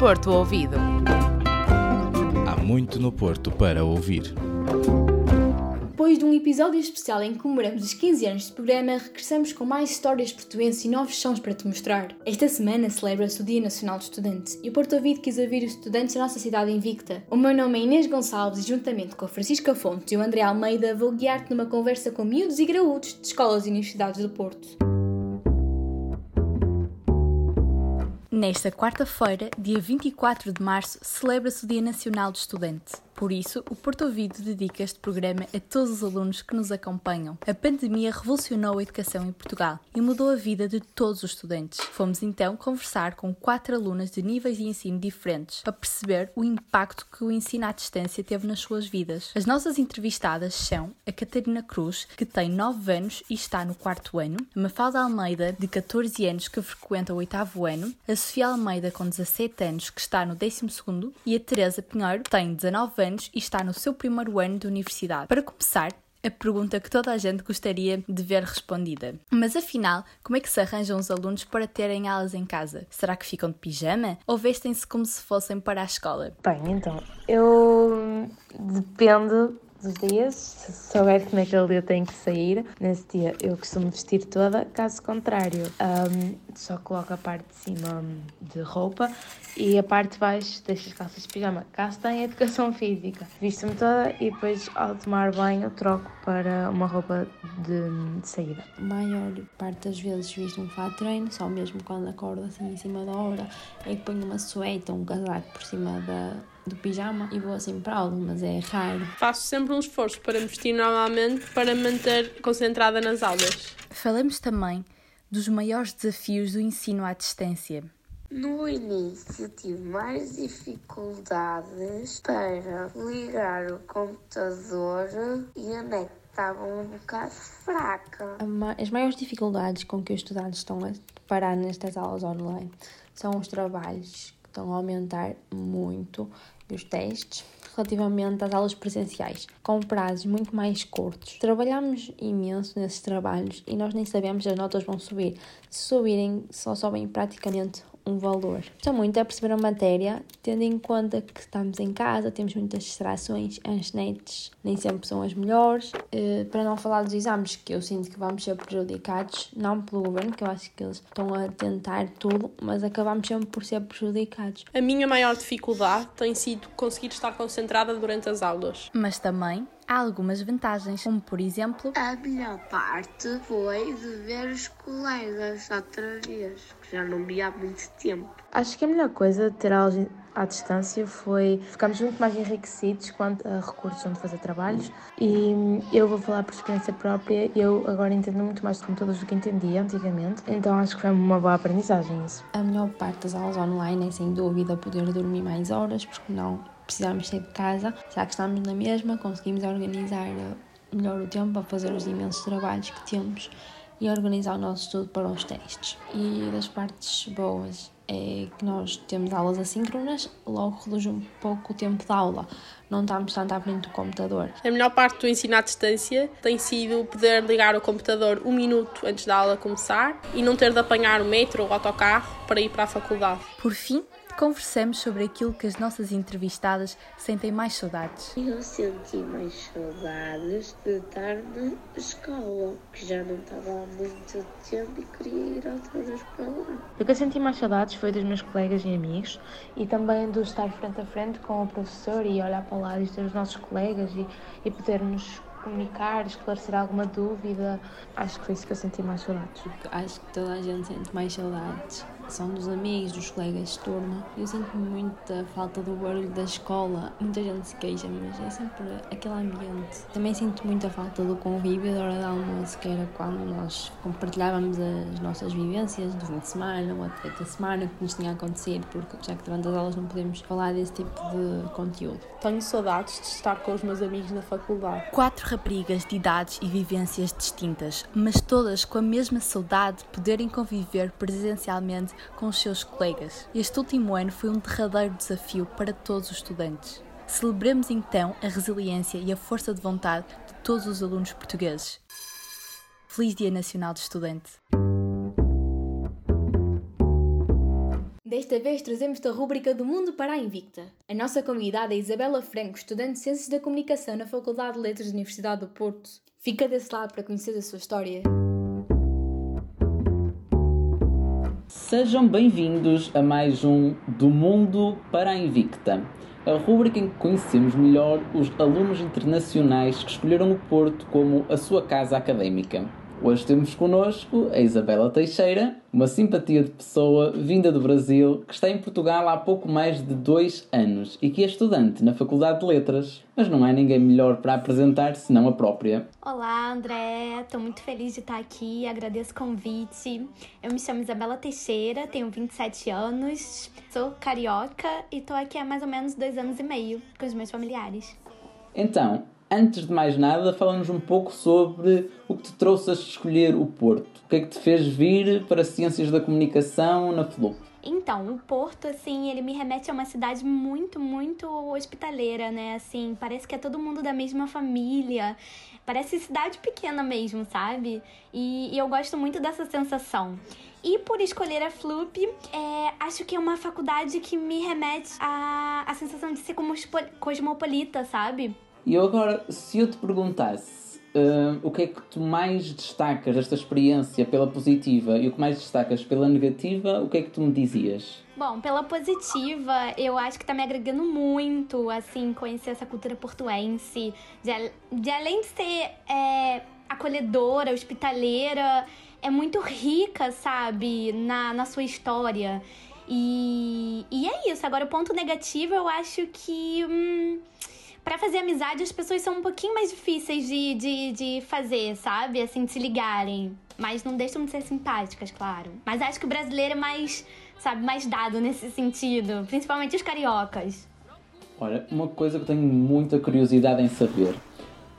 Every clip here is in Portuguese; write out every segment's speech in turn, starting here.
Porto Ouvido. Há muito no Porto para ouvir. Depois de um episódio especial em que comemoramos os 15 anos de programa, regressamos com mais histórias portuenses e novos sons para te mostrar. Esta semana celebra-se o Dia Nacional do Estudante e o Porto Ouvido quis ouvir os estudantes da nossa cidade invicta. O meu nome é Inês Gonçalves e juntamente com a Francisca Fontes e o André Almeida vou guiar-te numa conversa com miúdos e graúdos de escolas e universidades do Porto. Nesta quarta-feira, dia 24 de março, celebra-se o Dia Nacional do Estudante. Por isso, o Porto Ouvido dedica este programa a todos os alunos que nos acompanham. A pandemia revolucionou a educação em Portugal e mudou a vida de todos os estudantes. Fomos então conversar com quatro alunas de níveis de ensino diferentes para perceber o impacto que o ensino à distância teve nas suas vidas. As nossas entrevistadas são a Catarina Cruz, que tem 9 anos e está no quarto ano, a Mafalda Almeida, de 14 anos, que frequenta o oitavo ano, a Sofia Almeida, com 17 anos, que está no 12 e a Teresa Pinheiro, que tem 19 anos anos e está no seu primeiro ano de universidade. Para começar, a pergunta que toda a gente gostaria de ver respondida. Mas afinal, como é que se arranjam os alunos para terem aulas em casa? Será que ficam de pijama ou vestem-se como se fossem para a escola? Bem, então, eu depende dos dias, se souber que naquele dia tem que sair, nesse dia eu costumo vestir toda, caso contrário, um, só coloco a parte de cima de roupa e a parte de baixo deixo as calças de pijama. Caso tenha educação física, visto-me toda e depois ao tomar banho troco para uma roupa de, de saída. A maior parte das vezes visto um fato treino, só mesmo quando acordo assim em cima da hora, é que ponho uma suéte ou um casaco por cima da, do pijama e vou assim para aula, mas é raro. Faço sempre um esforço para me vestir normalmente para me manter concentrada nas aulas. Falamos também dos maiores desafios do ensino à distância. No início tive mais dificuldades para ligar o computador e a net estava um bocado fraca. As maiores dificuldades com que os estudantes estão a parar nestas aulas online são os trabalhos estão a aumentar muito e os testes relativamente às aulas presenciais, com prazos muito mais curtos. Trabalhamos imenso nesses trabalhos e nós nem sabemos se as notas vão subir. Se subirem, só sobem praticamente um valor. Estou muito a perceber a matéria, tendo em conta que estamos em casa, temos muitas distrações, as nets nem sempre são as melhores. Uh, para não falar dos exames, que eu sinto que vamos ser prejudicados, não pelo governo, que eu acho que eles estão a tentar tudo, mas acabamos sempre por ser prejudicados. A minha maior dificuldade tem sido conseguir estar concentrada durante as aulas. Mas também há algumas vantagens, como por exemplo. A melhor parte foi de ver os colegas outra vez, que já não vi há muito tempo. Acho que a melhor coisa de ter aulas à distância foi ficarmos muito mais enriquecidos quanto a recursos onde fazer trabalhos e eu vou falar por experiência própria eu agora entendo muito mais de computadores do que entendia antigamente então acho que foi uma boa aprendizagem isso. A melhor parte das aulas online é sem dúvida poder dormir mais horas porque não precisamos sair de casa já que estamos na mesma conseguimos organizar melhor o tempo para fazer os imensos trabalhos que temos e organizar o nosso estudo para os testes. E das partes boas é que nós temos aulas assíncronas, logo reduz um pouco o tempo da aula. Não estamos tanto à frente do computador. A melhor parte do ensino à distância tem sido poder ligar o computador um minuto antes da aula começar e não ter de apanhar o metro ou o autocarro para ir para a faculdade. Por fim, conversamos sobre aquilo que as nossas entrevistadas sentem mais saudades. Eu senti mais saudades de estar na escola, que já não estava há muito tempo e queria ir outra vez para lá. O que eu senti mais saudades foi dos meus colegas e amigos e também do estar frente a frente com o professor e olhar para lá e ter os nossos colegas e, e podermos comunicar, esclarecer alguma dúvida. Acho que foi isso que eu senti mais saudades. Acho que toda a gente sente mais saudades são dos amigos, dos colegas de turma. Eu sinto muita falta do barulho da escola. Muita gente se queixa, mas é sempre aquele ambiente. Também sinto muita falta do convívio da hora de almoço, que era quando nós compartilhávamos as nossas vivências do fim de semana ou até da semana que nos tinha acontecido, porque já que durante as aulas não podemos falar desse tipo de conteúdo. Tenho saudades de estar com os meus amigos na faculdade. Quatro raparigas de idades e vivências distintas, mas todas com a mesma saudade de poderem conviver presencialmente com os seus colegas. Este último ano foi um derradeiro desafio para todos os estudantes. Celebremos então a resiliência e a força de vontade de todos os alunos portugueses. Feliz Dia Nacional do Estudante! Desta vez trazemos-te a rúbrica do Mundo para a Invicta. A nossa convidada é Isabela Franco, estudante de Ciências da Comunicação na Faculdade de Letras da Universidade do Porto. Fica desse lado para conhecer a sua história. Sejam bem-vindos a mais um Do Mundo para a Invicta, a rúbrica em que conhecemos melhor os alunos internacionais que escolheram o Porto como a sua casa académica. Hoje temos connosco a Isabela Teixeira, uma simpatia de pessoa vinda do Brasil, que está em Portugal há pouco mais de dois anos e que é estudante na Faculdade de Letras. Mas não há ninguém melhor para apresentar senão a própria. Olá, André. Estou muito feliz de estar aqui. Agradeço o convite. Eu me chamo Isabela Teixeira, tenho 27 anos, sou carioca e estou aqui há mais ou menos dois anos e meio com os meus familiares. Então, antes de mais nada, fala-nos um pouco sobre o que te trouxe a escolher o Porto. O que é que te fez vir para Ciências da Comunicação na FLUP? Então, o Porto, assim, ele me remete a uma cidade muito, muito hospitaleira, né? Assim, parece que é todo mundo da mesma família. Parece cidade pequena mesmo, sabe? E, e eu gosto muito dessa sensação. E por escolher a FLUP, é, acho que é uma faculdade que me remete à, à sensação de ser como cosmopolita, sabe? E eu agora, se eu te perguntasse uh, o que é que tu mais destacas desta experiência pela positiva e o que mais destacas pela negativa, o que é que tu me dizias? Bom, pela positiva, eu acho que tá me agregando muito, assim, conhecer essa cultura portuense, de, de além de ser é, acolhedora, hospitaleira, é muito rica, sabe, na, na sua história. E, e é isso. Agora, o ponto negativo, eu acho que. Hum, para fazer amizade, as pessoas são um pouquinho mais difíceis de, de, de fazer, sabe? Assim, de se ligarem. Mas não deixam de ser simpáticas, claro. Mas acho que o brasileiro é mais, sabe, mais dado nesse sentido. Principalmente os cariocas. Olha, uma coisa que eu tenho muita curiosidade em saber.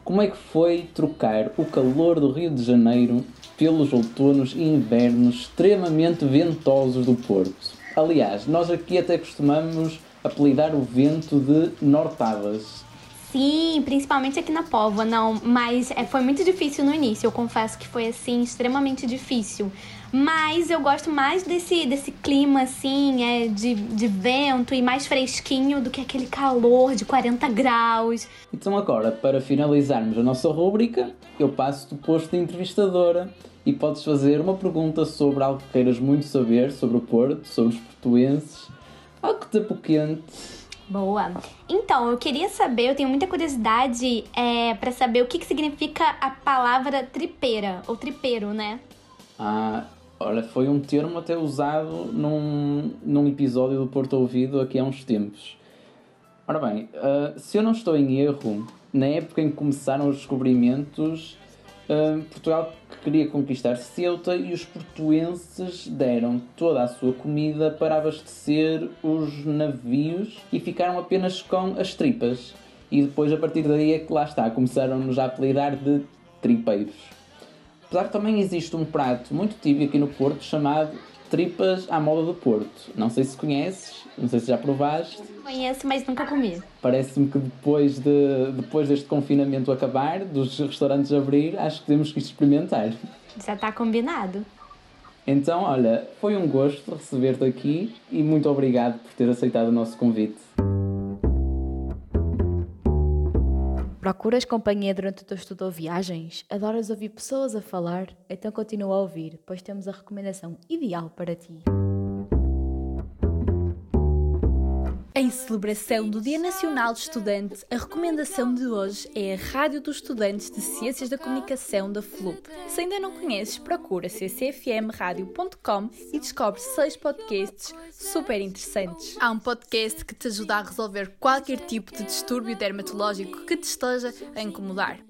Como é que foi trocar o calor do Rio de Janeiro pelos outonos e invernos extremamente ventosos do Porto? Aliás, nós aqui até costumamos apelidar o vento de nortadas. Sim, principalmente aqui na Póvoa, não, mas é, foi muito difícil no início, eu confesso que foi assim, extremamente difícil. Mas eu gosto mais desse, desse clima assim, é, de, de vento e mais fresquinho do que aquele calor de 40 graus. Então agora, para finalizarmos a nossa rúbrica, eu passo-te o posto de entrevistadora e podes fazer uma pergunta sobre algo que queiras muito saber sobre o Porto, sobre os portuenses, algo que te apoquente Boa. Então, eu queria saber, eu tenho muita curiosidade é, para saber o que, que significa a palavra tripeira, ou tripeiro, né? Ah, olha, foi um termo até usado num, num episódio do Porto Ouvido aqui há uns tempos. Ora bem, uh, se eu não estou em erro, na época em que começaram os descobrimentos, Portugal queria conquistar Ceuta e os portuenses deram toda a sua comida para abastecer os navios e ficaram apenas com as tripas. E depois, a partir daí, é que lá está, começaram-nos a apelidar de tripeiros. Apesar também existe um prato muito típico aqui no Porto chamado tripas à moda do Porto. Não sei se conheces, não sei se já provaste. Conheço, mas nunca comi. Parece-me que depois, de, depois deste confinamento acabar, dos restaurantes abrir, acho que temos que experimentar. Já está combinado. Então, olha, foi um gosto receber-te aqui e muito obrigado por ter aceitado o nosso convite. Procuras companhia durante o teu estudo ou viagens? Adoras ouvir pessoas a falar? Então continua a ouvir, pois temos a recomendação ideal para ti. Em celebração do Dia Nacional do Estudante, a recomendação de hoje é a Rádio dos Estudantes de Ciências da Comunicação da FLUP. Se ainda não conheces, procura ccfmradio.com e descobre seis podcasts super interessantes. Há um podcast que te ajuda a resolver qualquer tipo de distúrbio dermatológico que te esteja a incomodar.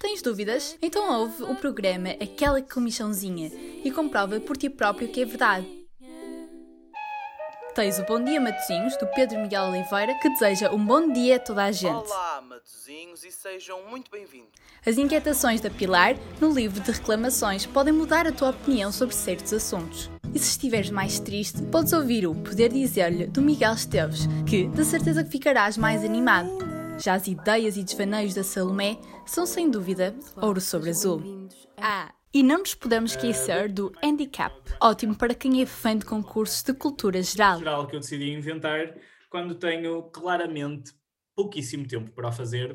Tens dúvidas? Então ouve o programa Aquela Comichãozinha e comprova por ti próprio que é verdade. Tens o Bom Dia Matozinhos, do Pedro Miguel Oliveira, que deseja um bom dia a toda a gente. Olá, Matozinhos, e sejam muito bem-vindos. As inquietações da Pilar, no livro de reclamações, podem mudar a tua opinião sobre certos assuntos. E se estiveres mais triste, podes ouvir o Poder Dizer-lhe, do Miguel Esteves, que, de certeza que ficarás mais animado. Já as ideias e desvaneios da Salomé são, sem dúvida, ouro sobre azul. Ah, E não nos podemos esquecer do handicap, ótimo para quem é fã de concursos de cultura geral. geral que eu decidi inventar quando tenho claramente pouquíssimo tempo para o fazer.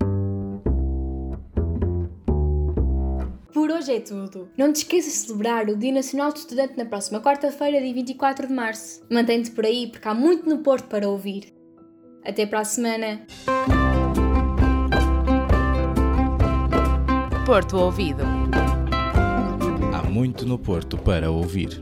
Por hoje é tudo. Não te esqueças de celebrar o Dia Nacional do Estudante na próxima quarta-feira, dia 24 de março. Mantém-te por aí porque há muito no Porto para ouvir. Até para a semana. Porto Ouvido muito no Porto para ouvir.